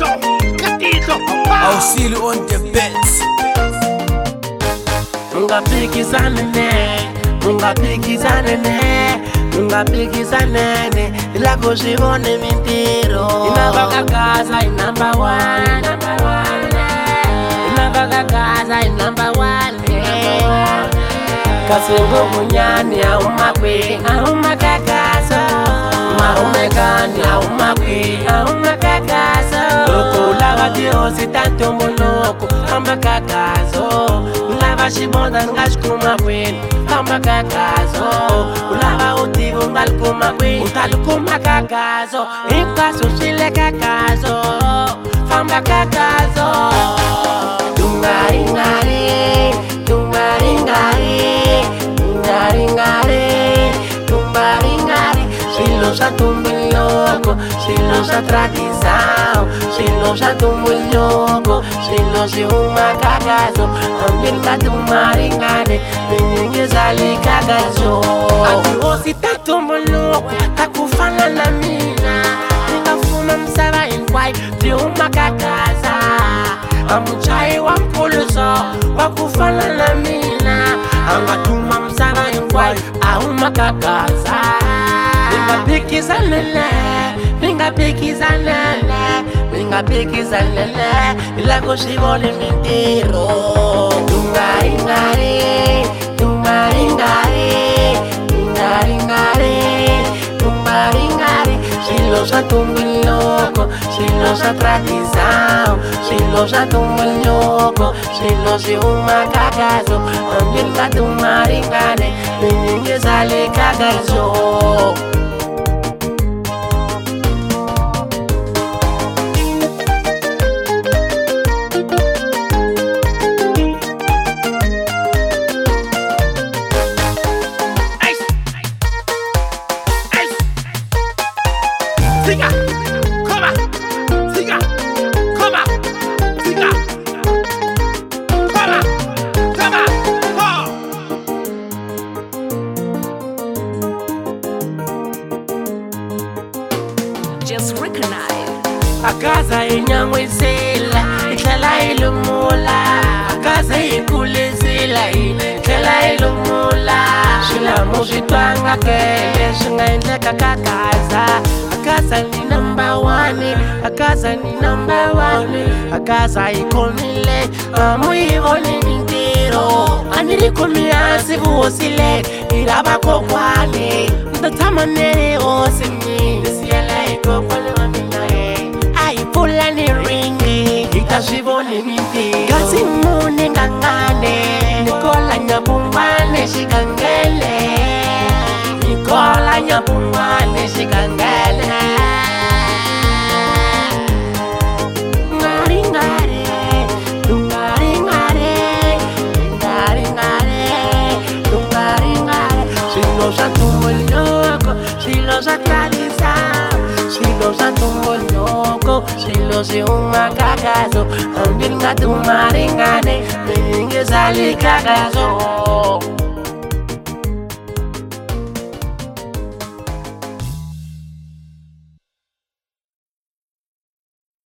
katitlo katitlo awusili on the bets ungaphikisane ne ungaphikisane ne ungaphikisane ne lako zwivone mintirho inamba ka gaza hi number one inamba ka gaza hi number one kasengo munyani a umakwi a huma ka gaza marumekani a umakwi a huma ka gaza badiosi tanto moloko um ambakakazo ulava xivondza nga xi kuma kwini ambakakazo ulava u tivi u um nga li kuma kwini u um ta li kuma kakazo hinkwaswo swi le kakazo famba kakazo tungaringari tungaringari se tungaringari swilo swa tumbuluko swilo swa tradisao swilo zvatu munyongo zvino zviuma kakazo ambiri matumaringane nenyenge zvalikakazo atiosi tatombonoko takufanana mina ingafuma musava hinkwai tiuma kakaza amuchai wa mpuluzo wakufanana mina angatuma musava hinkwai auma kakaza ingapikizanene ingapikizanene nga pikisanene ila ku swi voni mintirho tungaringari tungaringari tungaringari tungaringari swilo swa tumbuloko swilo swa tradisao swilo swa tumbuloko swilo swi humakakazo hambi nga tumaringane mininge sale kakazo just recognize. Akaza inyangwe zela, itlala ilumula. Akaza ikule zela, itlala ilumula. Shila mojitwanga kele, shunga indleka kakaza. Akaza ni number one, akaza ni number one. Akaza ikomile, amu ivoni nintiro. Aniri kumi asivu osile, ilaba kokwane. Mtatama nere osimile. fulani ringi ikazvivone miti ngazimune ngangane nikola nyabumbane xikangele nikola nyabumbane xikangele Swa ntumbuluko, swilo swa tsalisa swilo swa ntumbuloko swilo swi humaka kaso hambi ringa tumaringane ni yingisali kaka swo